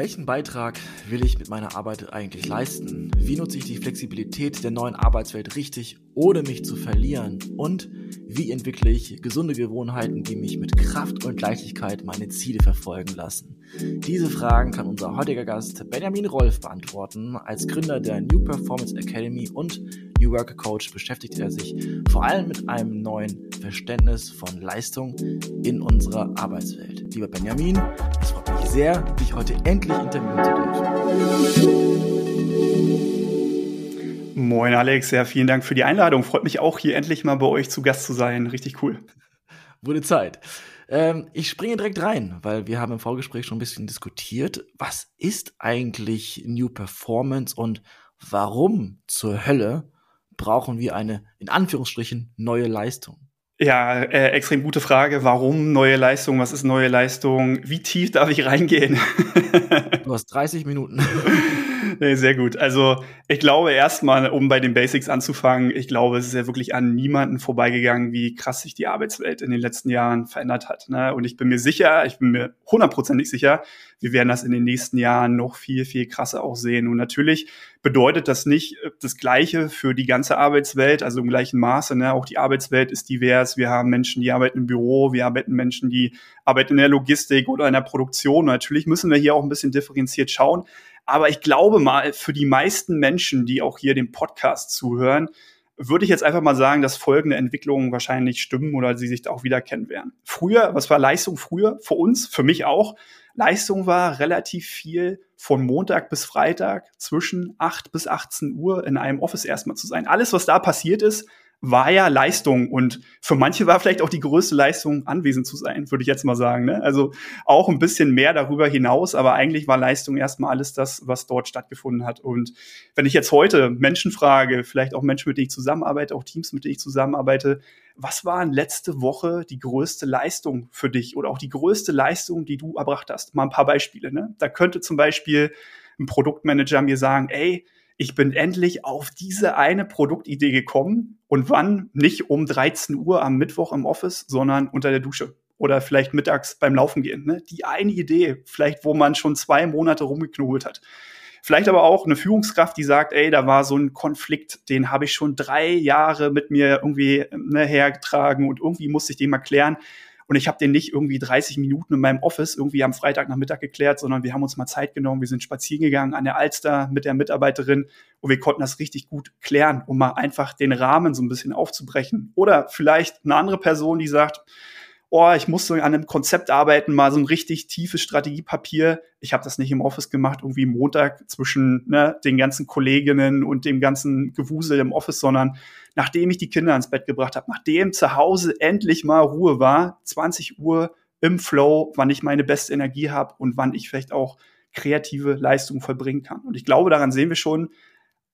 Welchen Beitrag will ich mit meiner Arbeit eigentlich leisten? Wie nutze ich die Flexibilität der neuen Arbeitswelt richtig, ohne mich zu verlieren? Und wie entwickle ich gesunde Gewohnheiten, die mich mit Kraft und Leichtigkeit meine Ziele verfolgen lassen? Diese Fragen kann unser heutiger Gast Benjamin Rolf beantworten. Als Gründer der New Performance Academy und New Work Coach beschäftigt er sich vor allem mit einem neuen Verständnis von Leistung in unserer Arbeitswelt. Lieber Benjamin, es sehr, dich heute endlich interviewen zu dürfen. Moin Alex, ja, vielen Dank für die Einladung. Freut mich auch, hier endlich mal bei euch zu Gast zu sein. Richtig cool. Wurde Zeit. Ähm, ich springe direkt rein, weil wir haben im Vorgespräch schon ein bisschen diskutiert. Was ist eigentlich New Performance und warum zur Hölle brauchen wir eine, in Anführungsstrichen, neue Leistung? Ja, äh, extrem gute Frage. Warum neue Leistung? Was ist neue Leistung? Wie tief darf ich reingehen? du hast 30 Minuten. nee, sehr gut. Also ich glaube erstmal, um bei den Basics anzufangen, ich glaube, es ist ja wirklich an niemanden vorbeigegangen, wie krass sich die Arbeitswelt in den letzten Jahren verändert hat. Ne? Und ich bin mir sicher, ich bin mir hundertprozentig sicher, wir werden das in den nächsten Jahren noch viel, viel krasser auch sehen. Und natürlich bedeutet das nicht äh, das Gleiche für die ganze Arbeitswelt, also im gleichen Maße. Ne? Auch die Arbeitswelt ist divers. Wir haben Menschen, die arbeiten im Büro, wir arbeiten Menschen, die arbeiten in der Logistik oder in der Produktion. Natürlich müssen wir hier auch ein bisschen differenziert schauen. Aber ich glaube mal, für die meisten Menschen, die auch hier dem Podcast zuhören, würde ich jetzt einfach mal sagen, dass folgende Entwicklungen wahrscheinlich stimmen oder sie sich auch wiederkennen werden. Früher, was war Leistung früher? Für uns, für mich auch. Leistung war relativ viel von Montag bis Freitag zwischen 8 bis 18 Uhr in einem Office erstmal zu sein. Alles, was da passiert ist, war ja Leistung und für manche war vielleicht auch die größte Leistung, anwesend zu sein, würde ich jetzt mal sagen. Ne? Also auch ein bisschen mehr darüber hinaus, aber eigentlich war Leistung erstmal alles das, was dort stattgefunden hat. Und wenn ich jetzt heute Menschen frage, vielleicht auch Menschen, mit denen ich zusammenarbeite, auch Teams, mit denen ich zusammenarbeite, was war letzte Woche die größte Leistung für dich oder auch die größte Leistung, die du erbracht hast? Mal ein paar Beispiele. Ne? Da könnte zum Beispiel ein Produktmanager mir sagen, ey, ich bin endlich auf diese eine Produktidee gekommen und wann nicht um 13 Uhr am Mittwoch im Office, sondern unter der Dusche oder vielleicht mittags beim Laufen gehen. Ne? Die eine Idee, vielleicht wo man schon zwei Monate rumgeknobelt hat. Vielleicht aber auch eine Führungskraft, die sagt, ey, da war so ein Konflikt, den habe ich schon drei Jahre mit mir irgendwie ne, hergetragen und irgendwie musste ich den mal klären. Und ich habe den nicht irgendwie 30 Minuten in meinem Office irgendwie am Freitagnachmittag geklärt, sondern wir haben uns mal Zeit genommen, wir sind spazieren gegangen an der Alster mit der Mitarbeiterin und wir konnten das richtig gut klären, um mal einfach den Rahmen so ein bisschen aufzubrechen. Oder vielleicht eine andere Person, die sagt, oh, ich muss so an einem Konzept arbeiten, mal so ein richtig tiefes Strategiepapier. Ich habe das nicht im Office gemacht, irgendwie Montag zwischen ne, den ganzen Kolleginnen und dem ganzen Gewusel im Office, sondern nachdem ich die Kinder ins Bett gebracht habe, nachdem zu Hause endlich mal Ruhe war, 20 Uhr im Flow, wann ich meine beste Energie habe und wann ich vielleicht auch kreative Leistungen vollbringen kann. Und ich glaube, daran sehen wir schon,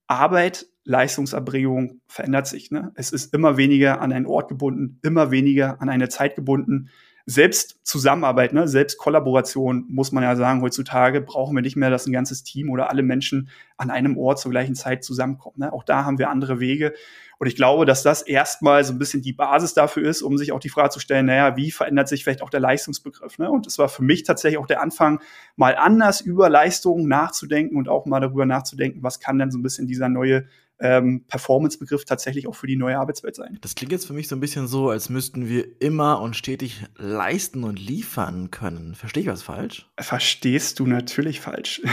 Arbeit, Leistungserbringung verändert sich. Ne? Es ist immer weniger an einen Ort gebunden, immer weniger an eine Zeit gebunden. Selbst Zusammenarbeit, ne, selbst Kollaboration, muss man ja sagen, heutzutage brauchen wir nicht mehr, dass ein ganzes Team oder alle Menschen an einem Ort zur gleichen Zeit zusammenkommen. Ne? Auch da haben wir andere Wege. Und ich glaube, dass das erstmal so ein bisschen die Basis dafür ist, um sich auch die Frage zu stellen, naja, wie verändert sich vielleicht auch der Leistungsbegriff? Ne? Und das war für mich tatsächlich auch der Anfang, mal anders über Leistungen nachzudenken und auch mal darüber nachzudenken, was kann denn so ein bisschen dieser neue ähm, Performance-Begriff tatsächlich auch für die neue Arbeitswelt sein. Das klingt jetzt für mich so ein bisschen so, als müssten wir immer und stetig leisten und liefern können. Verstehe ich was falsch? Verstehst du natürlich falsch.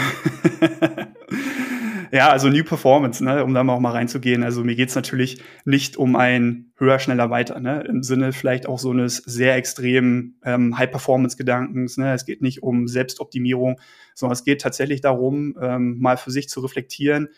Ja, also New Performance, ne, um da mal auch mal reinzugehen. Also mir geht's natürlich nicht um ein höher, schneller, weiter, ne, im Sinne vielleicht auch so eines sehr extremen ähm, High-Performance-Gedankens. Ne. Es geht nicht um Selbstoptimierung, sondern es geht tatsächlich darum, ähm, mal für sich zu reflektieren,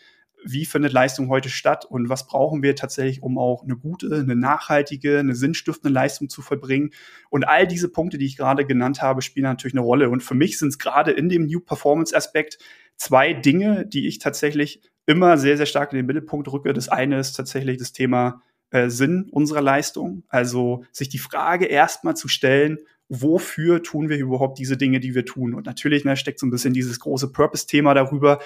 wie findet Leistung heute statt und was brauchen wir tatsächlich, um auch eine gute, eine nachhaltige, eine sinnstiftende Leistung zu vollbringen. Und all diese Punkte, die ich gerade genannt habe, spielen natürlich eine Rolle. Und für mich sind es gerade in dem New Performance Aspekt zwei Dinge, die ich tatsächlich immer sehr, sehr stark in den Mittelpunkt rücke. Das eine ist tatsächlich das Thema äh, Sinn unserer Leistung. Also sich die Frage erstmal zu stellen, wofür tun wir überhaupt diese Dinge, die wir tun? Und natürlich ne, steckt so ein bisschen dieses große Purpose-Thema darüber.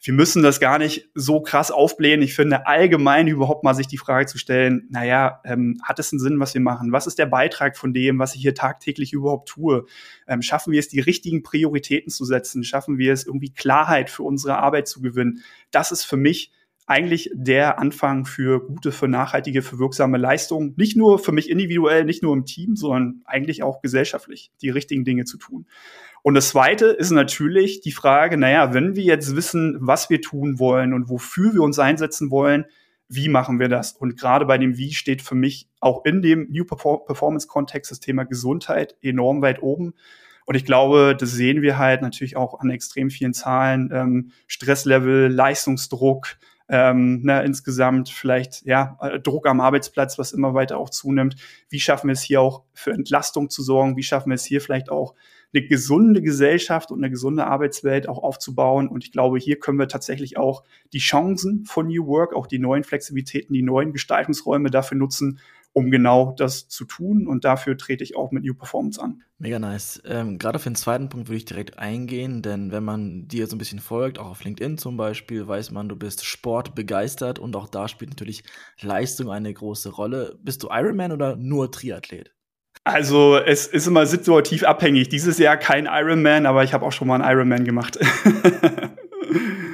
Wir müssen das gar nicht so krass aufblähen. Ich finde allgemein überhaupt mal sich die Frage zu stellen, naja, ähm, hat es einen Sinn, was wir machen? Was ist der Beitrag von dem, was ich hier tagtäglich überhaupt tue? Ähm, schaffen wir es, die richtigen Prioritäten zu setzen? Schaffen wir es, irgendwie Klarheit für unsere Arbeit zu gewinnen? Das ist für mich eigentlich der Anfang für gute, für nachhaltige, für wirksame Leistungen. Nicht nur für mich individuell, nicht nur im Team, sondern eigentlich auch gesellschaftlich die richtigen Dinge zu tun. Und das Zweite ist natürlich die Frage, naja, wenn wir jetzt wissen, was wir tun wollen und wofür wir uns einsetzen wollen, wie machen wir das? Und gerade bei dem Wie steht für mich auch in dem New Performance-Kontext das Thema Gesundheit enorm weit oben. Und ich glaube, das sehen wir halt natürlich auch an extrem vielen Zahlen, ähm, Stresslevel, Leistungsdruck, ähm, ne, insgesamt vielleicht ja Druck am Arbeitsplatz, was immer weiter auch zunimmt. Wie schaffen wir es hier auch für Entlastung zu sorgen? Wie schaffen wir es hier vielleicht auch eine gesunde Gesellschaft und eine gesunde Arbeitswelt auch aufzubauen. Und ich glaube, hier können wir tatsächlich auch die Chancen von New Work, auch die neuen Flexibilitäten, die neuen Gestaltungsräume dafür nutzen, um genau das zu tun. Und dafür trete ich auch mit New Performance an. Mega nice. Ähm, Gerade für den zweiten Punkt würde ich direkt eingehen, denn wenn man dir so ein bisschen folgt, auch auf LinkedIn zum Beispiel, weiß man, du bist sportbegeistert und auch da spielt natürlich Leistung eine große Rolle. Bist du Ironman oder nur Triathlet? Also es ist immer situativ abhängig. Dieses Jahr kein Ironman, aber ich habe auch schon mal einen Ironman gemacht.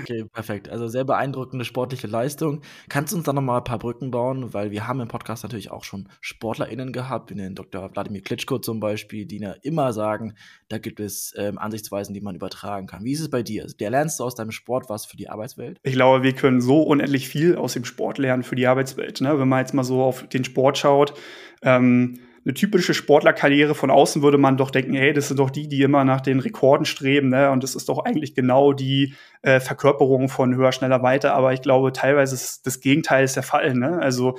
Okay, perfekt. Also sehr beeindruckende sportliche Leistung. Kannst du uns da nochmal ein paar Brücken bauen? Weil wir haben im Podcast natürlich auch schon SportlerInnen gehabt, wie den Dr. Wladimir Klitschko zum Beispiel, die ja immer sagen, da gibt es ähm, Ansichtsweisen, die man übertragen kann. Wie ist es bei dir? Der lernst du aus deinem Sport was für die Arbeitswelt? Ich glaube, wir können so unendlich viel aus dem Sport lernen für die Arbeitswelt. Ne? Wenn man jetzt mal so auf den Sport schaut, ähm, eine typische Sportlerkarriere von außen würde man doch denken, hey, das sind doch die, die immer nach den Rekorden streben, ne? Und das ist doch eigentlich genau die äh, Verkörperung von höher, schneller, weiter. Aber ich glaube, teilweise ist das Gegenteil ist der Fall. Ne? Also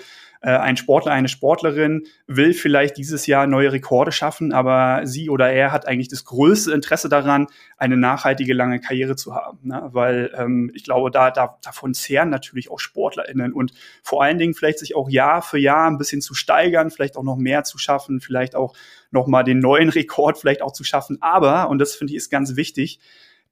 ein Sportler, eine Sportlerin will vielleicht dieses Jahr neue Rekorde schaffen, aber sie oder er hat eigentlich das größte Interesse daran, eine nachhaltige lange Karriere zu haben. Ne? Weil ähm, ich glaube, da, da davon zehren natürlich auch SportlerInnen und vor allen Dingen vielleicht sich auch Jahr für Jahr ein bisschen zu steigern, vielleicht auch noch mehr zu schaffen, vielleicht auch noch mal den neuen Rekord vielleicht auch zu schaffen. Aber, und das finde ich ist ganz wichtig,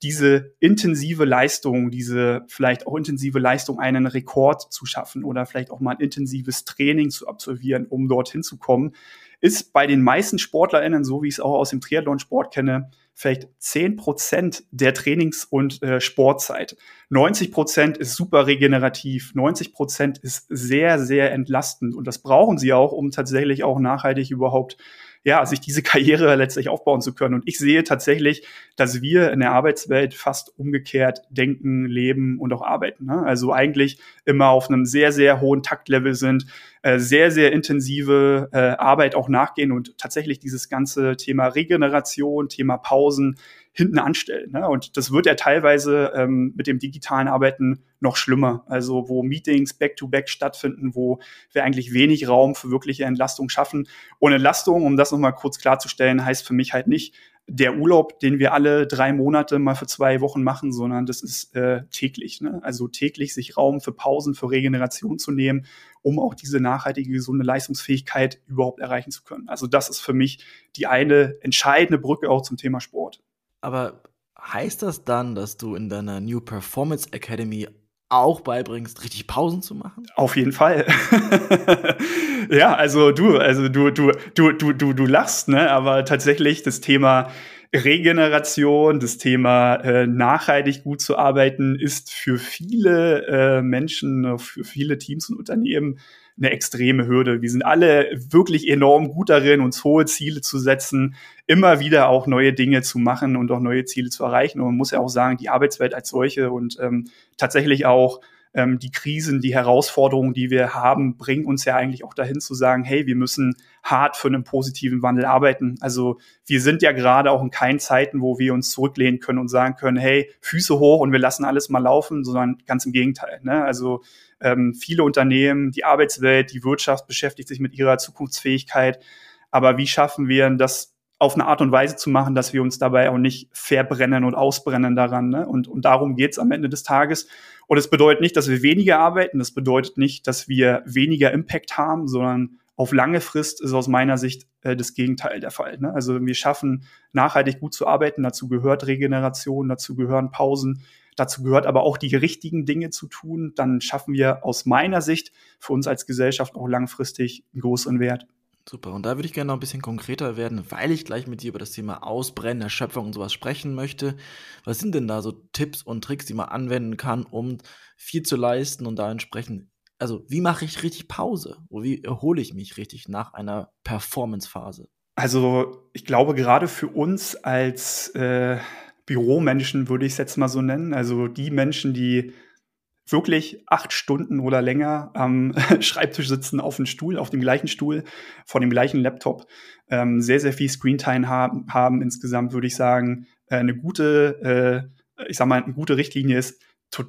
diese intensive Leistung, diese vielleicht auch intensive Leistung, einen Rekord zu schaffen oder vielleicht auch mal ein intensives Training zu absolvieren, um dorthin zu kommen, ist bei den meisten SportlerInnen, so wie ich es auch aus dem Triathlon-Sport kenne, vielleicht zehn Prozent der Trainings- und äh, Sportzeit. 90 Prozent ist super regenerativ, 90 Prozent ist sehr, sehr entlastend und das brauchen sie auch, um tatsächlich auch nachhaltig überhaupt ja, sich diese Karriere letztlich aufbauen zu können. Und ich sehe tatsächlich, dass wir in der Arbeitswelt fast umgekehrt denken, leben und auch arbeiten. Ne? Also eigentlich immer auf einem sehr, sehr hohen Taktlevel sind, äh, sehr, sehr intensive äh, Arbeit auch nachgehen und tatsächlich dieses ganze Thema Regeneration, Thema Pausen, hinten anstellen. Ne? Und das wird ja teilweise ähm, mit dem digitalen Arbeiten noch schlimmer. Also wo Meetings back-to-back -back stattfinden, wo wir eigentlich wenig Raum für wirkliche Entlastung schaffen. Und Entlastung, um das nochmal kurz klarzustellen, heißt für mich halt nicht, der Urlaub, den wir alle drei Monate mal für zwei Wochen machen, sondern das ist äh, täglich. Ne? Also täglich sich Raum für Pausen, für Regeneration zu nehmen, um auch diese nachhaltige, gesunde Leistungsfähigkeit überhaupt erreichen zu können. Also das ist für mich die eine entscheidende Brücke auch zum Thema Sport. Aber heißt das dann, dass du in deiner New Performance Academy auch beibringst, richtig Pausen zu machen? Auf jeden Fall. ja, also du, also du, du, du, du, du, du lachst, ne? Aber tatsächlich das Thema Regeneration, das Thema äh, nachhaltig gut zu arbeiten, ist für viele äh, Menschen, für viele Teams und Unternehmen eine extreme Hürde. Wir sind alle wirklich enorm gut darin, uns hohe Ziele zu setzen, immer wieder auch neue Dinge zu machen und auch neue Ziele zu erreichen. Und man muss ja auch sagen, die Arbeitswelt als solche und ähm, tatsächlich auch ähm, die Krisen, die Herausforderungen, die wir haben, bringen uns ja eigentlich auch dahin zu sagen, hey, wir müssen hart für einen positiven Wandel arbeiten. Also wir sind ja gerade auch in keinen Zeiten, wo wir uns zurücklehnen können und sagen können, hey, Füße hoch und wir lassen alles mal laufen, sondern ganz im Gegenteil. Ne? Also ähm, viele Unternehmen, die Arbeitswelt, die Wirtschaft beschäftigt sich mit ihrer Zukunftsfähigkeit. Aber wie schaffen wir das auf eine Art und Weise zu machen, dass wir uns dabei auch nicht verbrennen und ausbrennen daran. Ne? Und, und darum geht's am Ende des Tages. Und es bedeutet nicht, dass wir weniger arbeiten, das bedeutet nicht, dass wir weniger Impact haben, sondern auf lange Frist ist aus meiner Sicht äh, das Gegenteil der Fall. Ne? Also wir schaffen nachhaltig gut zu arbeiten, dazu gehört Regeneration, dazu gehören Pausen, Dazu gehört aber auch die richtigen Dinge zu tun. Dann schaffen wir aus meiner Sicht für uns als Gesellschaft auch langfristig einen großen Wert. Super, und da würde ich gerne noch ein bisschen konkreter werden, weil ich gleich mit dir über das Thema Ausbrennen, Erschöpfung und sowas sprechen möchte. Was sind denn da so Tipps und Tricks, die man anwenden kann, um viel zu leisten und da entsprechend, also wie mache ich richtig Pause? Oder wie erhole ich mich richtig nach einer Performance-Phase? Also ich glaube, gerade für uns als äh, Büromenschen würde ich es jetzt mal so nennen, also die Menschen, die wirklich acht Stunden oder länger am Schreibtisch sitzen, auf dem Stuhl, auf dem gleichen Stuhl, vor dem gleichen Laptop, ähm, sehr, sehr viel Screentime haben, haben insgesamt, würde ich sagen, äh, eine gute, äh, ich sag mal, eine gute Richtlinie ist,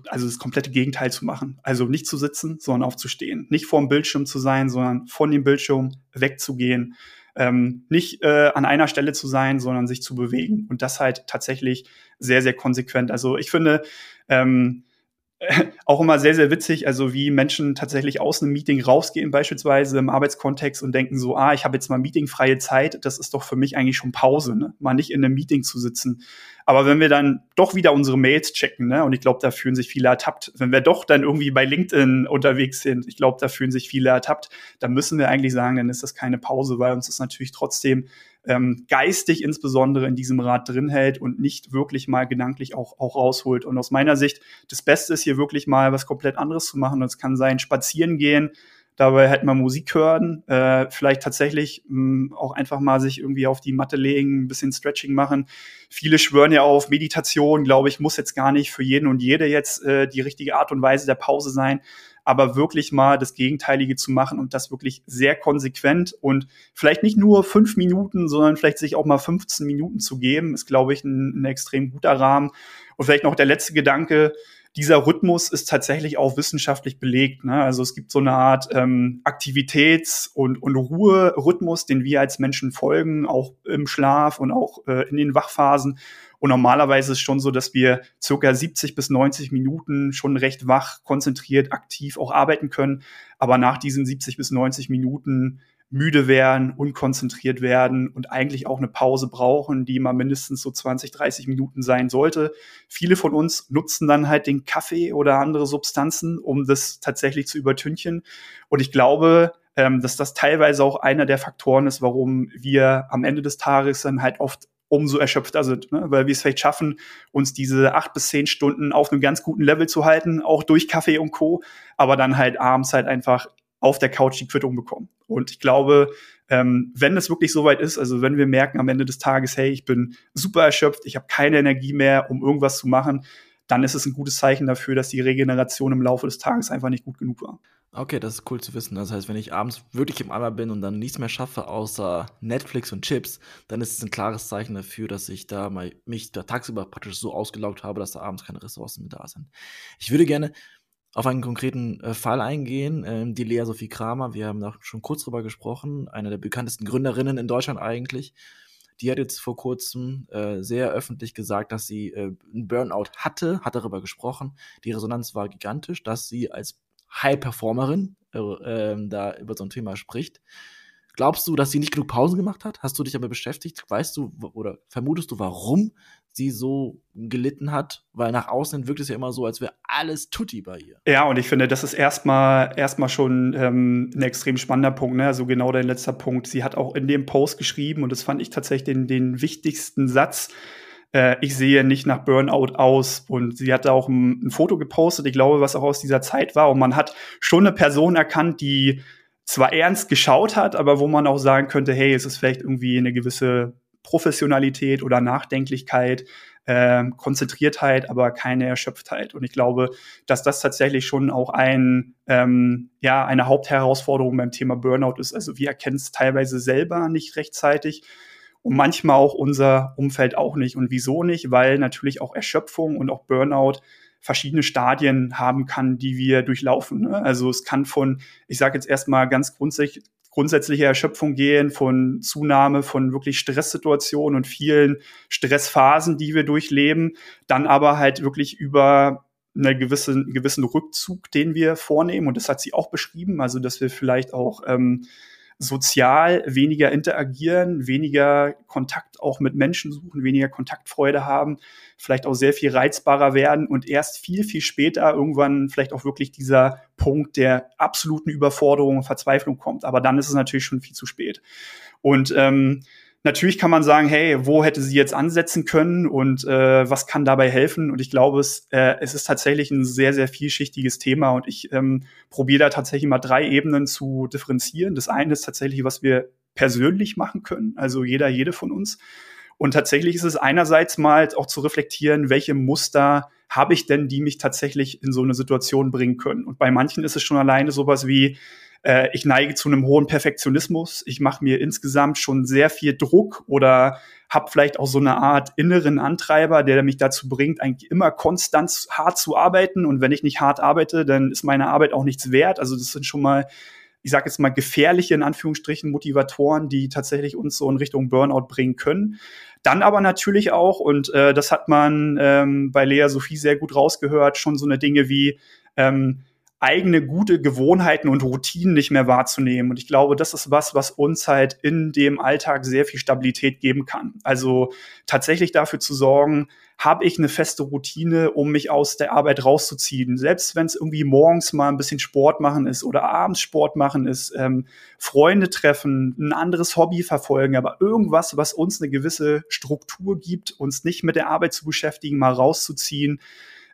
also das komplette Gegenteil zu machen. Also nicht zu sitzen, sondern aufzustehen. Nicht vor dem Bildschirm zu sein, sondern von dem Bildschirm wegzugehen. Ähm, nicht äh, an einer Stelle zu sein, sondern sich zu bewegen. Und das halt tatsächlich sehr, sehr konsequent. Also ich finde, ähm, auch immer sehr, sehr witzig, also wie Menschen tatsächlich aus einem Meeting rausgehen, beispielsweise im Arbeitskontext und denken so, ah, ich habe jetzt mal meetingfreie Zeit, das ist doch für mich eigentlich schon Pause, ne? mal nicht in einem Meeting zu sitzen. Aber wenn wir dann doch wieder unsere Mails checken, ne, und ich glaube, da fühlen sich viele ertappt, wenn wir doch dann irgendwie bei LinkedIn unterwegs sind, ich glaube, da fühlen sich viele ertappt, dann müssen wir eigentlich sagen, dann ist das keine Pause, weil uns das natürlich trotzdem ähm, geistig insbesondere in diesem Rad drin hält und nicht wirklich mal gedanklich auch, auch rausholt. Und aus meiner Sicht, das Beste ist hier wirklich mal was komplett anderes zu machen. Das kann sein, spazieren gehen, dabei halt mal Musik hören, äh, vielleicht tatsächlich mh, hm, auch einfach mal sich irgendwie auf die Matte legen, ein bisschen Stretching machen. Viele schwören ja auf Meditation, glaube ich, muss jetzt gar nicht für jeden und jede jetzt äh, die richtige Art und Weise der Pause sein aber wirklich mal das Gegenteilige zu machen und das wirklich sehr konsequent und vielleicht nicht nur fünf Minuten, sondern vielleicht sich auch mal 15 Minuten zu geben, ist, glaube ich, ein, ein extrem guter Rahmen. Und vielleicht noch der letzte Gedanke, dieser Rhythmus ist tatsächlich auch wissenschaftlich belegt. Ne? Also es gibt so eine Art ähm, Aktivitäts- und, und Ruherhythmus, den wir als Menschen folgen, auch im Schlaf und auch äh, in den Wachphasen. Und normalerweise ist schon so, dass wir circa 70 bis 90 Minuten schon recht wach, konzentriert, aktiv auch arbeiten können. Aber nach diesen 70 bis 90 Minuten müde werden, unkonzentriert werden und eigentlich auch eine Pause brauchen, die mal mindestens so 20, 30 Minuten sein sollte. Viele von uns nutzen dann halt den Kaffee oder andere Substanzen, um das tatsächlich zu übertünchen. Und ich glaube, ähm, dass das teilweise auch einer der Faktoren ist, warum wir am Ende des Tages dann halt oft umso erschöpfter sind, ne? weil wir es vielleicht schaffen, uns diese acht bis zehn Stunden auf einem ganz guten Level zu halten, auch durch Kaffee und Co., aber dann halt abends halt einfach auf der Couch die Quittung bekommen. Und ich glaube, ähm, wenn es wirklich soweit ist, also wenn wir merken am Ende des Tages, hey, ich bin super erschöpft, ich habe keine Energie mehr, um irgendwas zu machen, dann ist es ein gutes Zeichen dafür, dass die Regeneration im Laufe des Tages einfach nicht gut genug war. Okay, das ist cool zu wissen. Das heißt, wenn ich abends wirklich im Eimer bin und dann nichts mehr schaffe außer Netflix und Chips, dann ist es ein klares Zeichen dafür, dass ich da mal mich da tagsüber praktisch so ausgelaugt habe, dass da abends keine Ressourcen mehr da sind. Ich würde gerne auf einen konkreten äh, Fall eingehen, ähm, die Lea Sophie Kramer. Wir haben da schon kurz drüber gesprochen, eine der bekanntesten Gründerinnen in Deutschland eigentlich. Die hat jetzt vor kurzem äh, sehr öffentlich gesagt, dass sie äh, einen Burnout hatte, hat darüber gesprochen. Die Resonanz war gigantisch, dass sie als High-Performerin äh, ähm, da über so ein Thema spricht. Glaubst du, dass sie nicht genug Pausen gemacht hat? Hast du dich damit beschäftigt? Weißt du oder vermutest du, warum sie so gelitten hat? Weil nach außen wirkt es ja immer so, als wäre alles tutti bei ihr. Ja, und ich finde, das ist erstmal erstmal schon ähm, ein extrem spannender Punkt. Ne? Also genau dein letzter Punkt. Sie hat auch in dem Post geschrieben, und das fand ich tatsächlich den, den wichtigsten Satz, äh, ich sehe nicht nach Burnout aus. Und sie hat auch ein, ein, Foto gepostet, ich glaube, was auch aus dieser Zeit war. Und man hat schon eine Person erkannt, die zwar ernst geschaut hat, aber wo man auch sagen könnte, hey, es ist vielleicht irgendwie eine gewisse Professionalität oder Nachdenklichkeit, äh, Konzentriertheit, aber keine Erschöpftheit. Und ich glaube, dass das tatsächlich schon auch ein, ähm, ja, eine Hauptherausforderung beim Thema Burnout ist. Also wir erkennen es teilweise selber nicht rechtzeitig und manchmal auch unser Umfeld auch nicht. Und wieso nicht? Weil natürlich auch Erschöpfung und auch Burnout verschiedene Stadien haben kann, die wir durchlaufen. Ne? Also es kann von, ich sage jetzt erstmal ganz grundsätzlich, grundsätzliche Erschöpfung gehen, von Zunahme von wirklich Stresssituationen und vielen Stressphasen, die wir durchleben, dann aber halt wirklich über einen gewissen, gewissen Rückzug, den wir vornehmen. Und das hat sie auch beschrieben, also dass wir vielleicht auch ähm, sozial weniger interagieren, weniger Kontakt auch mit Menschen suchen, weniger Kontaktfreude haben, vielleicht auch sehr viel reizbarer werden und erst viel, viel später irgendwann vielleicht auch wirklich dieser Punkt der absoluten Überforderung und Verzweiflung kommt. Aber dann ist es natürlich schon viel zu spät. Und ähm, Natürlich kann man sagen, hey, wo hätte sie jetzt ansetzen können und äh, was kann dabei helfen? Und ich glaube, es, äh, es ist tatsächlich ein sehr, sehr vielschichtiges Thema und ich ähm, probiere da tatsächlich mal drei Ebenen zu differenzieren. Das eine ist tatsächlich, was wir persönlich machen können, also jeder, jede von uns. Und tatsächlich ist es einerseits mal auch zu reflektieren, welche Muster habe ich denn, die mich tatsächlich in so eine Situation bringen können. Und bei manchen ist es schon alleine sowas wie, äh, ich neige zu einem hohen Perfektionismus. Ich mache mir insgesamt schon sehr viel Druck oder habe vielleicht auch so eine Art inneren Antreiber, der mich dazu bringt, eigentlich immer konstant hart zu arbeiten. Und wenn ich nicht hart arbeite, dann ist meine Arbeit auch nichts wert. Also das sind schon mal ich sage jetzt mal, gefährliche in Anführungsstrichen Motivatoren, die tatsächlich uns so in Richtung Burnout bringen können. Dann aber natürlich auch, und äh, das hat man ähm, bei Lea Sophie sehr gut rausgehört, schon so eine Dinge wie ähm, eigene gute Gewohnheiten und Routinen nicht mehr wahrzunehmen. Und ich glaube, das ist was, was uns halt in dem Alltag sehr viel Stabilität geben kann. Also tatsächlich dafür zu sorgen, habe ich eine feste Routine, um mich aus der Arbeit rauszuziehen. Selbst wenn es irgendwie morgens mal ein bisschen Sport machen ist oder abends Sport machen ist, ähm, Freunde treffen, ein anderes Hobby verfolgen, aber irgendwas, was uns eine gewisse Struktur gibt, uns nicht mit der Arbeit zu beschäftigen, mal rauszuziehen,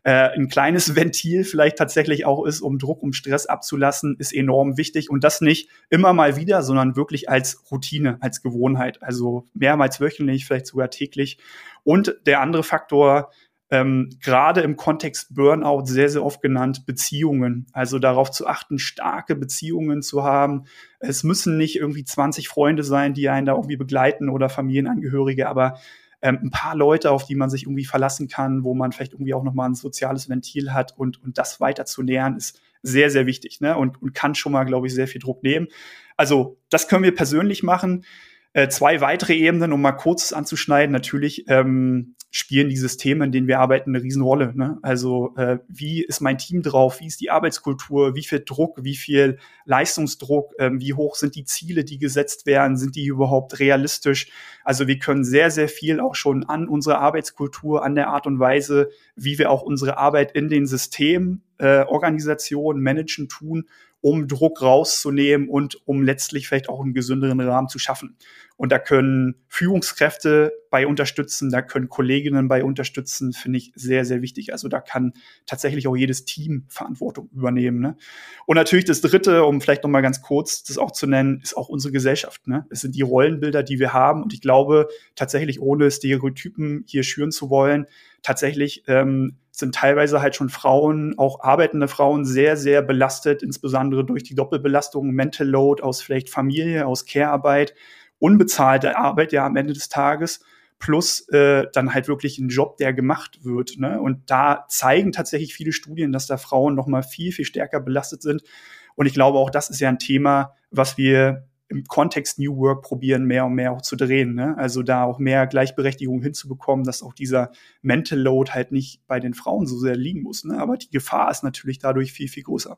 äh, ein kleines Ventil vielleicht tatsächlich auch ist, um Druck, um Stress abzulassen, ist enorm wichtig. Und das nicht immer mal wieder, sondern wirklich als Routine, als Gewohnheit. Also mehrmals wöchentlich, vielleicht sogar täglich. Und der andere Faktor, ähm, gerade im Kontext Burnout sehr, sehr oft genannt, Beziehungen. Also darauf zu achten, starke Beziehungen zu haben. Es müssen nicht irgendwie 20 Freunde sein, die einen da irgendwie begleiten oder Familienangehörige, aber ähm, ein paar Leute, auf die man sich irgendwie verlassen kann, wo man vielleicht irgendwie auch nochmal ein soziales Ventil hat und, und das weiter zu nähern, ist sehr, sehr wichtig ne? und, und kann schon mal, glaube ich, sehr viel Druck nehmen. Also das können wir persönlich machen. Äh, zwei weitere Ebenen, um mal kurz anzuschneiden. Natürlich ähm, spielen die Systeme, in denen wir arbeiten, eine Riesenrolle. Ne? Also äh, wie ist mein Team drauf? Wie ist die Arbeitskultur? Wie viel Druck? Wie viel Leistungsdruck? Ähm, wie hoch sind die Ziele, die gesetzt werden? Sind die überhaupt realistisch? Also wir können sehr, sehr viel auch schon an unserer Arbeitskultur, an der Art und Weise, wie wir auch unsere Arbeit in den Systemen, äh, Organisationen managen, tun um Druck rauszunehmen und um letztlich vielleicht auch einen gesünderen Rahmen zu schaffen. Und da können Führungskräfte bei unterstützen, da können Kolleginnen bei unterstützen, finde ich sehr, sehr wichtig. Also da kann tatsächlich auch jedes Team Verantwortung übernehmen. Ne? Und natürlich das Dritte, um vielleicht noch mal ganz kurz das auch zu nennen, ist auch unsere Gesellschaft. Ne? Es sind die Rollenbilder, die wir haben. Und ich glaube tatsächlich, ohne Stereotypen hier schüren zu wollen, tatsächlich ähm, sind teilweise halt schon Frauen, auch arbeitende Frauen, sehr, sehr belastet, insbesondere durch die Doppelbelastung, Mental Load aus vielleicht Familie, aus Care-Arbeit, unbezahlte Arbeit ja am Ende des Tages, plus äh, dann halt wirklich ein Job, der gemacht wird. Ne? Und da zeigen tatsächlich viele Studien, dass da Frauen noch mal viel, viel stärker belastet sind. Und ich glaube, auch das ist ja ein Thema, was wir im Kontext New Work probieren, mehr und mehr auch zu drehen. Ne? Also da auch mehr Gleichberechtigung hinzubekommen, dass auch dieser Mental Load halt nicht bei den Frauen so sehr liegen muss. Ne? Aber die Gefahr ist natürlich dadurch viel, viel größer.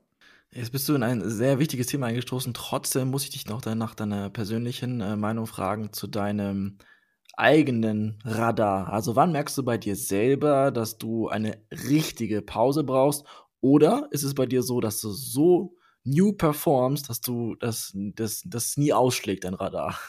Jetzt bist du in ein sehr wichtiges Thema eingestoßen. Trotzdem muss ich dich noch nach deiner persönlichen äh, Meinung fragen zu deinem eigenen Radar. Also wann merkst du bei dir selber, dass du eine richtige Pause brauchst? Oder ist es bei dir so, dass du so new performst, dass du das, das, das nie ausschlägt, dein Radar.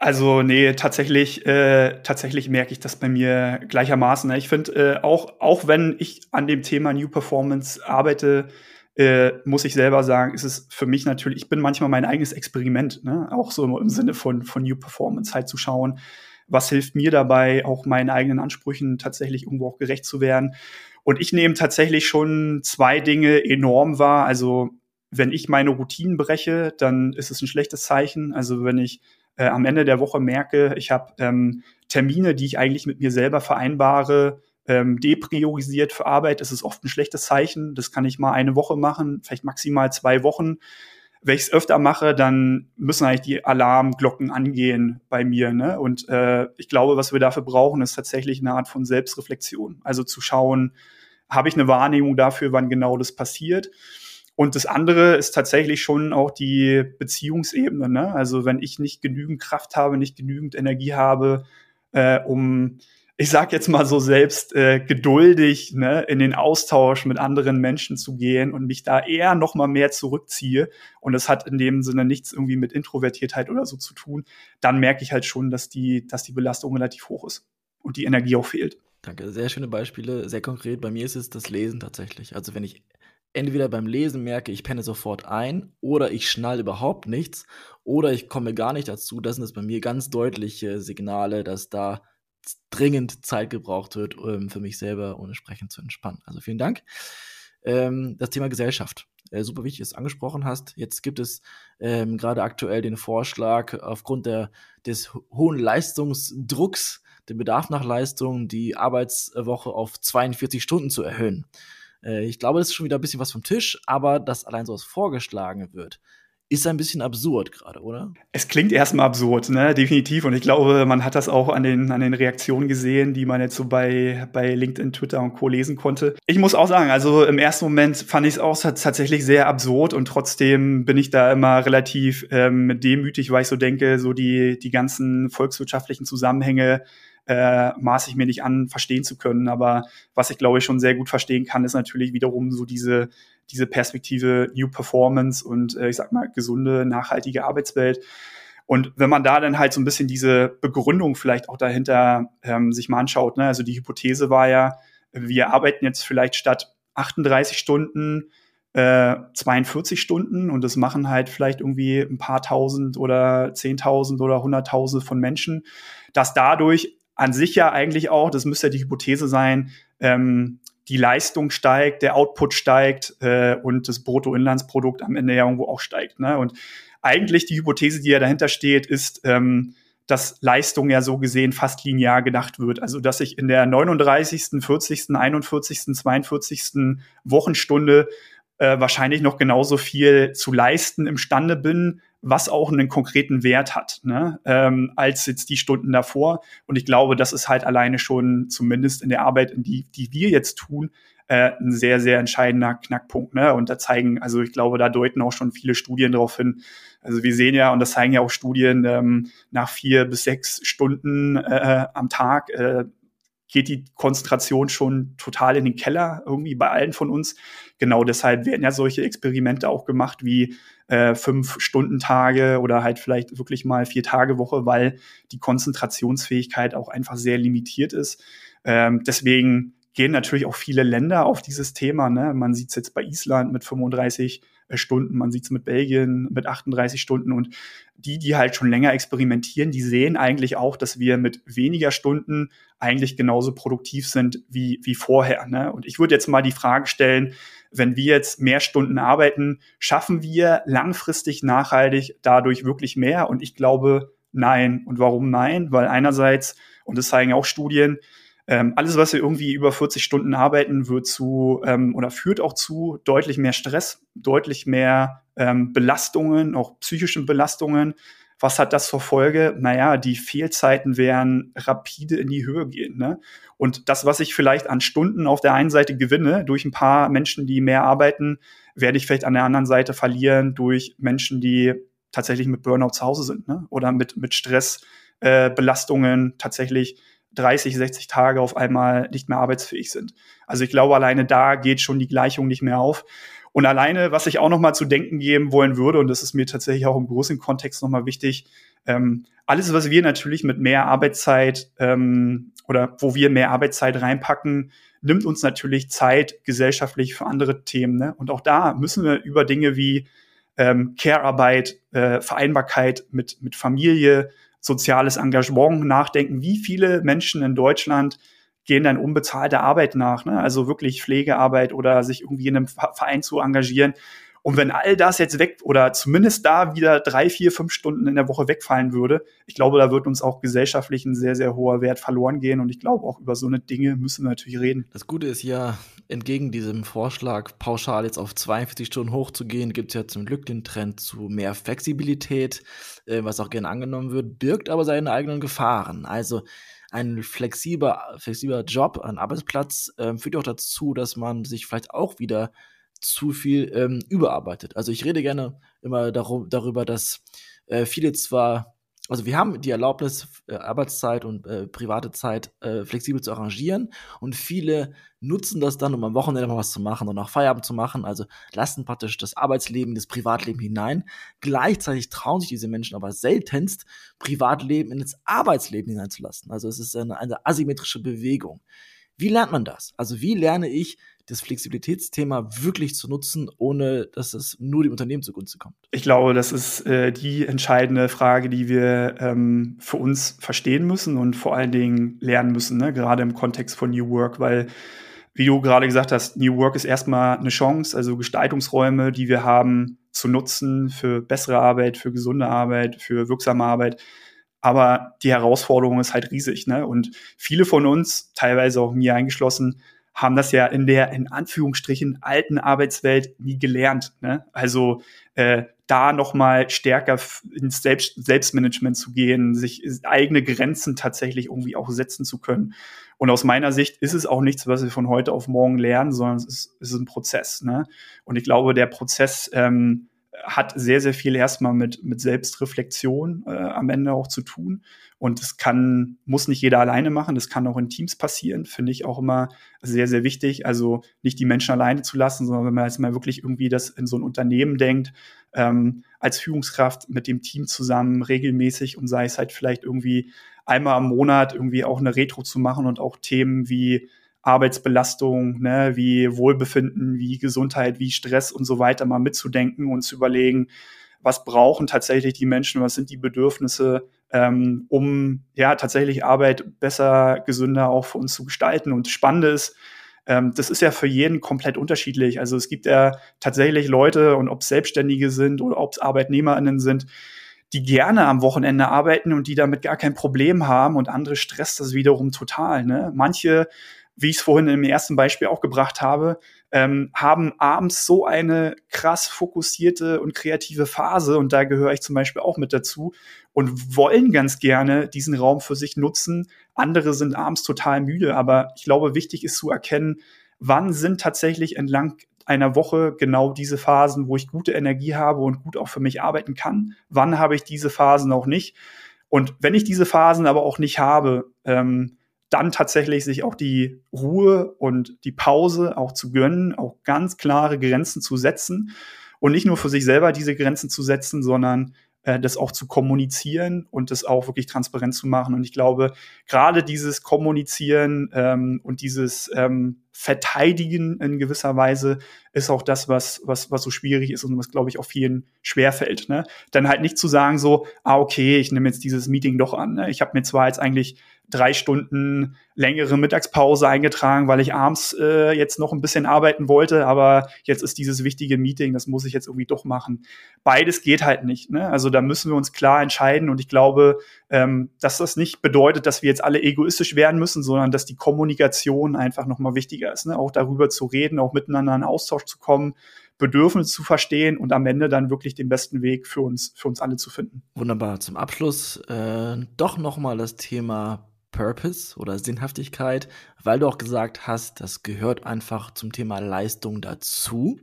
Also nee, tatsächlich, äh, tatsächlich merke ich das bei mir gleichermaßen. Ich finde, äh, auch, auch wenn ich an dem Thema New Performance arbeite, äh, muss ich selber sagen, ist es für mich natürlich, ich bin manchmal mein eigenes Experiment, ne? auch so im Sinne von, von New Performance halt zu schauen, was hilft mir dabei, auch meinen eigenen Ansprüchen tatsächlich irgendwo auch gerecht zu werden. Und ich nehme tatsächlich schon zwei Dinge enorm wahr. Also wenn ich meine Routinen breche, dann ist es ein schlechtes Zeichen. Also wenn ich äh, am Ende der Woche merke, ich habe ähm, Termine, die ich eigentlich mit mir selber vereinbare, ähm, depriorisiert für Arbeit, ist es oft ein schlechtes Zeichen. Das kann ich mal eine Woche machen, vielleicht maximal zwei Wochen. Wenn ich es öfter mache, dann müssen eigentlich die Alarmglocken angehen bei mir. Ne? Und äh, ich glaube, was wir dafür brauchen, ist tatsächlich eine Art von Selbstreflexion. Also zu schauen, habe ich eine Wahrnehmung dafür, wann genau das passiert? Und das andere ist tatsächlich schon auch die Beziehungsebene. Ne? Also wenn ich nicht genügend Kraft habe, nicht genügend Energie habe, äh, um ich sag jetzt mal so selbst äh, geduldig ne, in den Austausch mit anderen Menschen zu gehen und mich da eher noch mal mehr zurückziehe und das hat in dem Sinne nichts irgendwie mit Introvertiertheit oder so zu tun, dann merke ich halt schon, dass die dass die Belastung relativ hoch ist und die Energie auch fehlt. Danke, sehr schöne Beispiele, sehr konkret. Bei mir ist es das Lesen tatsächlich. Also wenn ich entweder beim Lesen merke, ich penne sofort ein oder ich schnall überhaupt nichts oder ich komme gar nicht dazu, das sind es bei mir ganz deutliche Signale, dass da dringend Zeit gebraucht wird, um für mich selber ohne Sprechen zu entspannen. Also vielen Dank. Ähm, das Thema Gesellschaft. Äh, super wichtig, dass du angesprochen hast. Jetzt gibt es ähm, gerade aktuell den Vorschlag, aufgrund der, des hohen Leistungsdrucks, den Bedarf nach Leistung, die Arbeitswoche auf 42 Stunden zu erhöhen. Äh, ich glaube, das ist schon wieder ein bisschen was vom Tisch, aber dass allein so was vorgeschlagen wird, ist ein bisschen absurd gerade, oder? Es klingt erstmal absurd, ne? Definitiv. Und ich glaube, man hat das auch an den, an den Reaktionen gesehen, die man jetzt so bei, bei LinkedIn, Twitter und Co. lesen konnte. Ich muss auch sagen, also im ersten Moment fand ich es auch tatsächlich sehr absurd und trotzdem bin ich da immer relativ ähm, demütig, weil ich so denke, so die, die ganzen volkswirtschaftlichen Zusammenhänge äh, maße ich mir nicht an, verstehen zu können. Aber was ich glaube ich schon sehr gut verstehen kann, ist natürlich wiederum so diese, diese Perspektive New Performance und äh, ich sag mal gesunde, nachhaltige Arbeitswelt. Und wenn man da dann halt so ein bisschen diese Begründung vielleicht auch dahinter ähm, sich mal anschaut, ne? also die Hypothese war ja, wir arbeiten jetzt vielleicht statt 38 Stunden äh, 42 Stunden und das machen halt vielleicht irgendwie ein paar tausend oder zehntausend oder hunderttausend von Menschen, dass dadurch an sich ja eigentlich auch, das müsste ja die Hypothese sein, ähm, die Leistung steigt, der Output steigt äh, und das Bruttoinlandsprodukt am Ende ja irgendwo auch steigt. Ne? Und eigentlich die Hypothese, die ja dahinter steht, ist, ähm, dass Leistung ja so gesehen fast linear gedacht wird. Also dass ich in der 39., 40., 41., 42. Wochenstunde äh, wahrscheinlich noch genauso viel zu leisten imstande bin, was auch einen konkreten Wert hat, ne? ähm, als jetzt die Stunden davor. Und ich glaube, das ist halt alleine schon zumindest in der Arbeit, in die, die wir jetzt tun, äh, ein sehr, sehr entscheidender Knackpunkt. Ne? Und da zeigen, also ich glaube, da deuten auch schon viele Studien darauf hin. Also wir sehen ja, und das zeigen ja auch Studien, ähm, nach vier bis sechs Stunden äh, am Tag äh, geht die Konzentration schon total in den Keller, irgendwie bei allen von uns. Genau deshalb werden ja solche Experimente auch gemacht wie äh, fünf Stunden Tage oder halt vielleicht wirklich mal vier Tage Woche, weil die Konzentrationsfähigkeit auch einfach sehr limitiert ist. Ähm, deswegen gehen natürlich auch viele Länder auf dieses Thema. Ne? Man sieht es jetzt bei Island mit 35 äh, Stunden, man sieht es mit Belgien mit 38 Stunden und die, die halt schon länger experimentieren, die sehen eigentlich auch, dass wir mit weniger Stunden eigentlich genauso produktiv sind wie, wie vorher. Ne? Und ich würde jetzt mal die Frage stellen, wenn wir jetzt mehr Stunden arbeiten, schaffen wir langfristig nachhaltig dadurch wirklich mehr? Und ich glaube, nein. Und warum nein? Weil einerseits, und das zeigen auch Studien, ähm, alles, was wir irgendwie über 40 Stunden arbeiten, wird zu ähm, oder führt auch zu deutlich mehr Stress, deutlich mehr ähm, Belastungen, auch psychischen Belastungen. Was hat das zur Folge? Naja, die Fehlzeiten werden rapide in die Höhe gehen. Ne? Und das, was ich vielleicht an Stunden auf der einen Seite gewinne, durch ein paar Menschen, die mehr arbeiten, werde ich vielleicht an der anderen Seite verlieren durch Menschen, die tatsächlich mit Burnout zu Hause sind ne? oder mit, mit Stressbelastungen äh, tatsächlich 30, 60 Tage auf einmal nicht mehr arbeitsfähig sind. Also ich glaube, alleine da geht schon die Gleichung nicht mehr auf. Und alleine, was ich auch noch mal zu denken geben wollen würde, und das ist mir tatsächlich auch im großen Kontext noch mal wichtig, ähm, alles, was wir natürlich mit mehr Arbeitszeit ähm, oder wo wir mehr Arbeitszeit reinpacken, nimmt uns natürlich Zeit gesellschaftlich für andere Themen. Ne? Und auch da müssen wir über Dinge wie ähm, Care-Arbeit, äh, Vereinbarkeit mit, mit Familie, soziales Engagement nachdenken. Wie viele Menschen in Deutschland gehen dann unbezahlte Arbeit nach, ne? also wirklich Pflegearbeit oder sich irgendwie in einem Verein zu engagieren. Und wenn all das jetzt weg oder zumindest da wieder drei, vier, fünf Stunden in der Woche wegfallen würde, ich glaube, da wird uns auch gesellschaftlich ein sehr, sehr hoher Wert verloren gehen. Und ich glaube, auch über so eine Dinge müssen wir natürlich reden. Das Gute ist ja, entgegen diesem Vorschlag, pauschal jetzt auf 42 Stunden hochzugehen, gibt es ja zum Glück den Trend zu mehr Flexibilität, äh, was auch gerne angenommen wird, birgt aber seine eigenen Gefahren. Also ein flexibler, flexibler Job, ein Arbeitsplatz äh, führt auch dazu, dass man sich vielleicht auch wieder zu viel ähm, überarbeitet. Also ich rede gerne immer darum, darüber, dass äh, viele zwar also wir haben die Erlaubnis, äh, Arbeitszeit und äh, private Zeit äh, flexibel zu arrangieren und viele nutzen das dann, um am Wochenende mal was zu machen und auch Feierabend zu machen, also lassen praktisch das Arbeitsleben, das Privatleben hinein. Gleichzeitig trauen sich diese Menschen aber seltenst, Privatleben in das Arbeitsleben hineinzulassen. Also es ist eine, eine asymmetrische Bewegung. Wie lernt man das? Also wie lerne ich das Flexibilitätsthema wirklich zu nutzen, ohne dass es nur dem Unternehmen zugunsten kommt? Ich glaube, das ist äh, die entscheidende Frage, die wir ähm, für uns verstehen müssen und vor allen Dingen lernen müssen, ne? gerade im Kontext von New Work, weil wie du gerade gesagt hast, New Work ist erstmal eine Chance, also Gestaltungsräume, die wir haben, zu nutzen für bessere Arbeit, für gesunde Arbeit, für wirksame Arbeit. Aber die Herausforderung ist halt riesig. Ne? Und viele von uns, teilweise auch mir eingeschlossen, haben das ja in der in Anführungsstrichen alten Arbeitswelt nie gelernt. Ne? Also äh, da noch mal stärker ins Selbst Selbstmanagement zu gehen, sich eigene Grenzen tatsächlich irgendwie auch setzen zu können. Und aus meiner Sicht ist es auch nichts, was wir von heute auf morgen lernen, sondern es ist, es ist ein Prozess. Ne? Und ich glaube, der Prozess ähm, hat sehr, sehr viel erstmal mit, mit Selbstreflexion äh, am Ende auch zu tun. Und das kann, muss nicht jeder alleine machen, das kann auch in Teams passieren, finde ich auch immer sehr, sehr wichtig. Also nicht die Menschen alleine zu lassen, sondern wenn man jetzt mal wirklich irgendwie das in so ein Unternehmen denkt, ähm, als Führungskraft mit dem Team zusammen regelmäßig und sei es halt vielleicht irgendwie einmal am Monat irgendwie auch eine Retro zu machen und auch Themen wie Arbeitsbelastung, ne, wie Wohlbefinden, wie Gesundheit, wie Stress und so weiter mal mitzudenken und zu überlegen, was brauchen tatsächlich die Menschen, was sind die Bedürfnisse, ähm, um ja tatsächlich Arbeit besser, gesünder auch für uns zu gestalten. Und das ist, ähm, das ist ja für jeden komplett unterschiedlich. Also es gibt ja tatsächlich Leute, und ob es Selbstständige sind oder ob es ArbeitnehmerInnen sind, die gerne am Wochenende arbeiten und die damit gar kein Problem haben und andere stresst das wiederum total. Ne? Manche wie ich es vorhin im ersten Beispiel auch gebracht habe, ähm, haben abends so eine krass fokussierte und kreative Phase und da gehöre ich zum Beispiel auch mit dazu und wollen ganz gerne diesen Raum für sich nutzen. Andere sind abends total müde, aber ich glaube, wichtig ist zu erkennen, wann sind tatsächlich entlang einer Woche genau diese Phasen, wo ich gute Energie habe und gut auch für mich arbeiten kann. Wann habe ich diese Phasen auch nicht? Und wenn ich diese Phasen aber auch nicht habe, ähm, dann tatsächlich sich auch die Ruhe und die Pause auch zu gönnen, auch ganz klare Grenzen zu setzen und nicht nur für sich selber diese Grenzen zu setzen, sondern äh, das auch zu kommunizieren und das auch wirklich transparent zu machen. Und ich glaube, gerade dieses Kommunizieren ähm, und dieses ähm, Verteidigen in gewisser Weise ist auch das, was, was, was so schwierig ist und was, glaube ich, auch vielen schwerfällt. Ne? Dann halt nicht zu sagen so, ah, okay, ich nehme jetzt dieses Meeting doch an. Ne? Ich habe mir zwar jetzt eigentlich drei Stunden längere Mittagspause eingetragen, weil ich abends äh, jetzt noch ein bisschen arbeiten wollte, aber jetzt ist dieses wichtige Meeting, das muss ich jetzt irgendwie doch machen. Beides geht halt nicht. Ne? Also da müssen wir uns klar entscheiden und ich glaube, ähm, dass das nicht bedeutet, dass wir jetzt alle egoistisch werden müssen, sondern dass die Kommunikation einfach nochmal wichtiger ist. Ne? Auch darüber zu reden, auch miteinander in Austausch zu kommen. Bedürfnisse zu verstehen und am Ende dann wirklich den besten Weg für uns, für uns alle zu finden. Wunderbar. Zum Abschluss äh, doch nochmal das Thema Purpose oder Sinnhaftigkeit, weil du auch gesagt hast, das gehört einfach zum Thema Leistung dazu.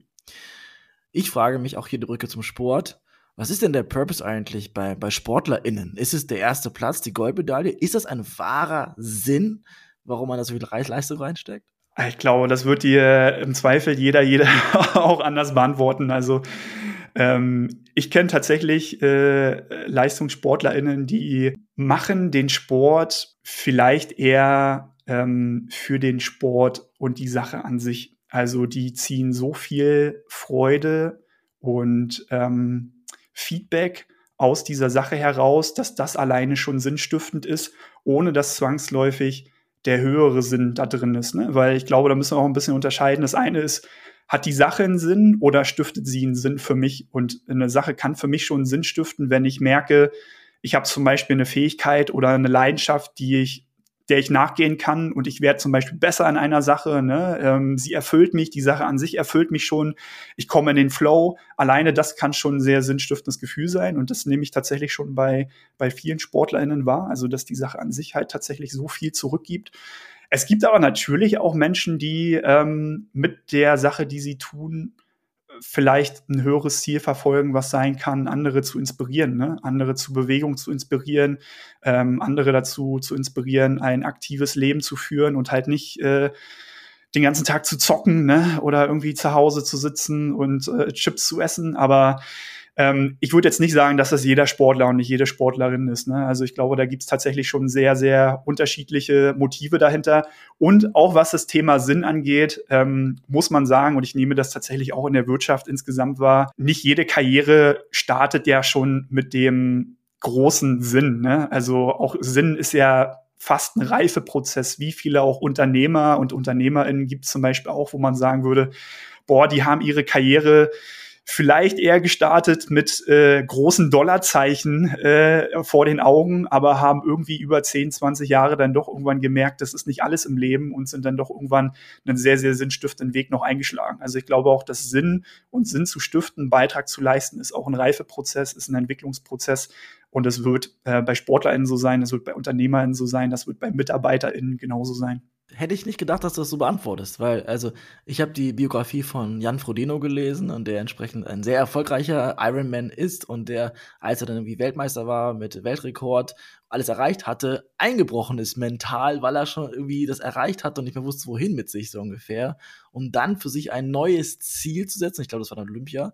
Ich frage mich auch hier die Brücke zum Sport. Was ist denn der Purpose eigentlich bei, bei SportlerInnen? Ist es der erste Platz, die Goldmedaille? Ist das ein wahrer Sinn, warum man da so viel Leistung reinsteckt? Ich glaube, das wird dir im Zweifel jeder, jeder auch anders beantworten. Also ähm, ich kenne tatsächlich äh, LeistungssportlerInnen, die machen den Sport vielleicht eher ähm, für den Sport und die Sache an sich. Also die ziehen so viel Freude und ähm, Feedback aus dieser Sache heraus, dass das alleine schon sinnstiftend ist, ohne dass zwangsläufig der höhere Sinn da drin ist. Ne? Weil ich glaube, da müssen wir auch ein bisschen unterscheiden. Das eine ist, hat die Sache einen Sinn oder stiftet sie einen Sinn für mich? Und eine Sache kann für mich schon einen Sinn stiften, wenn ich merke, ich habe zum Beispiel eine Fähigkeit oder eine Leidenschaft, die ich der ich nachgehen kann und ich werde zum Beispiel besser in einer Sache. Ne? Ähm, sie erfüllt mich, die Sache an sich erfüllt mich schon. Ich komme in den Flow. Alleine das kann schon ein sehr sinnstiftendes Gefühl sein und das nehme ich tatsächlich schon bei, bei vielen SportlerInnen wahr. Also, dass die Sache an sich halt tatsächlich so viel zurückgibt. Es gibt aber natürlich auch Menschen, die ähm, mit der Sache, die sie tun, vielleicht ein höheres Ziel verfolgen, was sein kann, andere zu inspirieren, ne? andere zu Bewegung zu inspirieren, ähm, andere dazu zu inspirieren, ein aktives Leben zu führen und halt nicht äh, den ganzen Tag zu zocken ne? oder irgendwie zu Hause zu sitzen und äh, Chips zu essen. Aber ähm, ich würde jetzt nicht sagen, dass das jeder Sportler und nicht jede Sportlerin ist. Ne? Also ich glaube, da gibt es tatsächlich schon sehr, sehr unterschiedliche Motive dahinter. Und auch was das Thema Sinn angeht, ähm, muss man sagen, und ich nehme das tatsächlich auch in der Wirtschaft insgesamt wahr, nicht jede Karriere startet ja schon mit dem großen Sinn. Ne? Also auch Sinn ist ja fast ein Reifeprozess. Wie viele auch Unternehmer und UnternehmerInnen gibt es zum Beispiel auch, wo man sagen würde, boah, die haben ihre Karriere vielleicht eher gestartet mit äh, großen Dollarzeichen äh, vor den Augen, aber haben irgendwie über 10, 20 Jahre dann doch irgendwann gemerkt, das ist nicht alles im Leben und sind dann doch irgendwann einen sehr, sehr sinnstiftenden Weg noch eingeschlagen. Also ich glaube auch, dass Sinn und Sinn zu stiften, Beitrag zu leisten, ist auch ein Reifeprozess, ist ein Entwicklungsprozess. Und es wird äh, bei SportlerInnen so sein, es wird bei UnternehmerInnen so sein, das wird bei MitarbeiterInnen genauso sein hätte ich nicht gedacht, dass du das so beantwortest, weil, also, ich habe die Biografie von Jan Frodeno gelesen und der entsprechend ein sehr erfolgreicher Ironman ist und der, als er dann irgendwie Weltmeister war mit Weltrekord, alles erreicht hatte, eingebrochen ist mental, weil er schon irgendwie das erreicht hat und nicht mehr wusste, wohin mit sich so ungefähr, um dann für sich ein neues Ziel zu setzen. Ich glaube, das war dann Olympia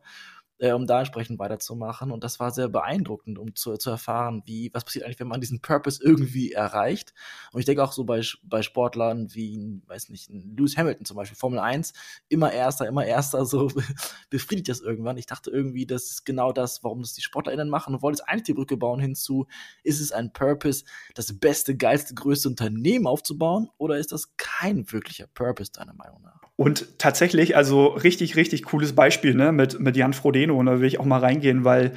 äh, um da entsprechend weiterzumachen. Und das war sehr beeindruckend, um zu, zu erfahren, wie, was passiert eigentlich, wenn man diesen Purpose irgendwie erreicht. Und ich denke auch so bei, bei Sportlern wie, weiß nicht, Lewis Hamilton zum Beispiel, Formel 1, immer Erster, immer Erster, so befriedigt das irgendwann. Ich dachte irgendwie, das ist genau das, warum das die SportlerInnen machen und wollte jetzt eigentlich die Brücke bauen hinzu, ist es ein Purpose, das beste, geilste, größte Unternehmen aufzubauen oder ist das kein wirklicher Purpose, deiner Meinung nach? Und tatsächlich, also richtig, richtig cooles Beispiel ne, mit, mit Jan Frodeno. Und da will ich auch mal reingehen, weil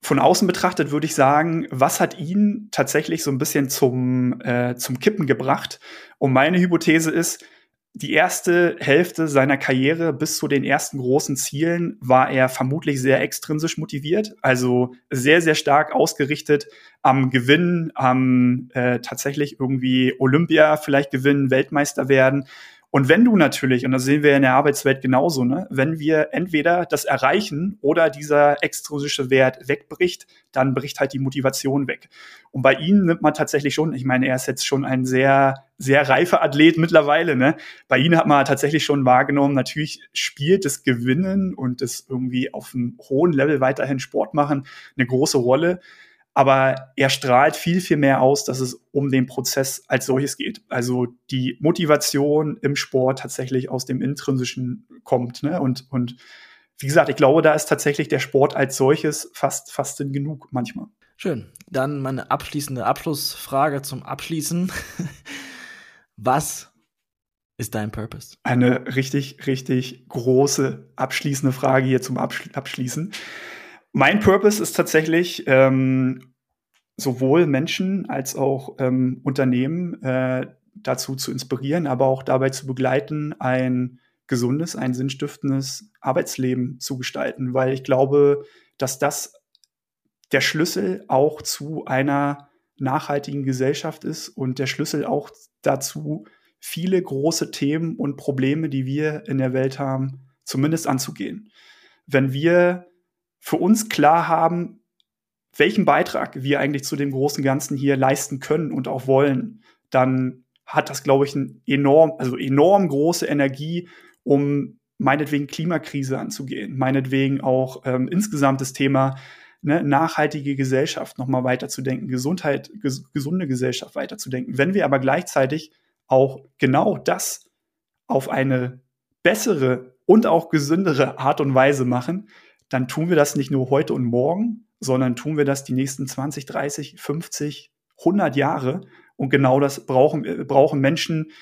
von außen betrachtet würde ich sagen, was hat ihn tatsächlich so ein bisschen zum, äh, zum Kippen gebracht? Und meine Hypothese ist, die erste Hälfte seiner Karriere bis zu den ersten großen Zielen war er vermutlich sehr extrinsisch motiviert, also sehr, sehr stark ausgerichtet am Gewinn, am äh, tatsächlich irgendwie Olympia vielleicht gewinnen, Weltmeister werden. Und wenn du natürlich, und das sehen wir in der Arbeitswelt genauso, ne, wenn wir entweder das erreichen oder dieser extrinsische Wert wegbricht, dann bricht halt die Motivation weg. Und bei ihm nimmt man tatsächlich schon, ich meine, er ist jetzt schon ein sehr, sehr reifer Athlet mittlerweile, ne? Bei ihm hat man tatsächlich schon wahrgenommen, natürlich spielt das Gewinnen und das irgendwie auf einem hohen Level weiterhin Sport machen eine große Rolle aber er strahlt viel, viel mehr aus, dass es um den Prozess als solches geht. Also die Motivation im Sport tatsächlich aus dem Intrinsischen kommt. Ne? Und, und wie gesagt, ich glaube, da ist tatsächlich der Sport als solches fast, fast Sinn genug manchmal. Schön. Dann meine abschließende Abschlussfrage zum Abschließen. Was ist dein Purpose? Eine richtig, richtig große abschließende Frage hier zum Abschließen. Mein Purpose ist tatsächlich, ähm, sowohl Menschen als auch ähm, Unternehmen äh, dazu zu inspirieren, aber auch dabei zu begleiten, ein gesundes, ein sinnstiftendes Arbeitsleben zu gestalten, weil ich glaube, dass das der Schlüssel auch zu einer nachhaltigen Gesellschaft ist und der Schlüssel auch dazu, viele große Themen und Probleme, die wir in der Welt haben, zumindest anzugehen. Wenn wir für uns klar haben, welchen Beitrag wir eigentlich zu dem großen Ganzen hier leisten können und auch wollen, dann hat das, glaube ich, ein enorm, also enorm große Energie, um meinetwegen Klimakrise anzugehen, meinetwegen auch ähm, insgesamt das Thema ne, nachhaltige Gesellschaft nochmal weiterzudenken, Gesundheit, ges gesunde Gesellschaft weiterzudenken. Wenn wir aber gleichzeitig auch genau das auf eine bessere und auch gesündere Art und Weise machen, dann tun wir das nicht nur heute und morgen, sondern tun wir das die nächsten 20, 30, 50, 100 Jahre. Und genau das brauchen, brauchen Menschen,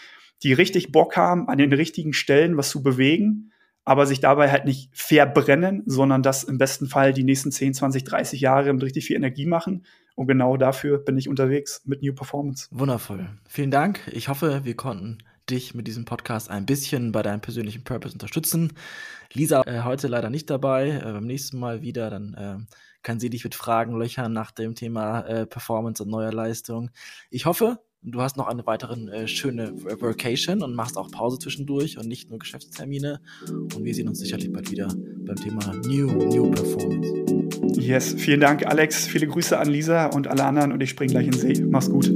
die richtig Bock haben, an den richtigen Stellen was zu bewegen, aber sich dabei halt nicht verbrennen, sondern das im besten Fall die nächsten 10, 20, 30 Jahre mit richtig viel Energie machen. Und genau dafür bin ich unterwegs mit New Performance. Wundervoll. Vielen Dank. Ich hoffe, wir konnten dich mit diesem Podcast ein bisschen bei deinem persönlichen Purpose unterstützen. Lisa äh, heute leider nicht dabei, äh, beim nächsten Mal wieder, dann äh, kann sie dich mit Fragen löchern nach dem Thema äh, Performance und neuer Leistung. Ich hoffe, du hast noch eine weitere äh, schöne Vacation und machst auch Pause zwischendurch und nicht nur Geschäftstermine. Und wir sehen uns sicherlich bald wieder beim Thema New, New Performance. Yes, vielen Dank, Alex. Viele Grüße an Lisa und alle anderen und ich springe gleich in den See. Mach's gut.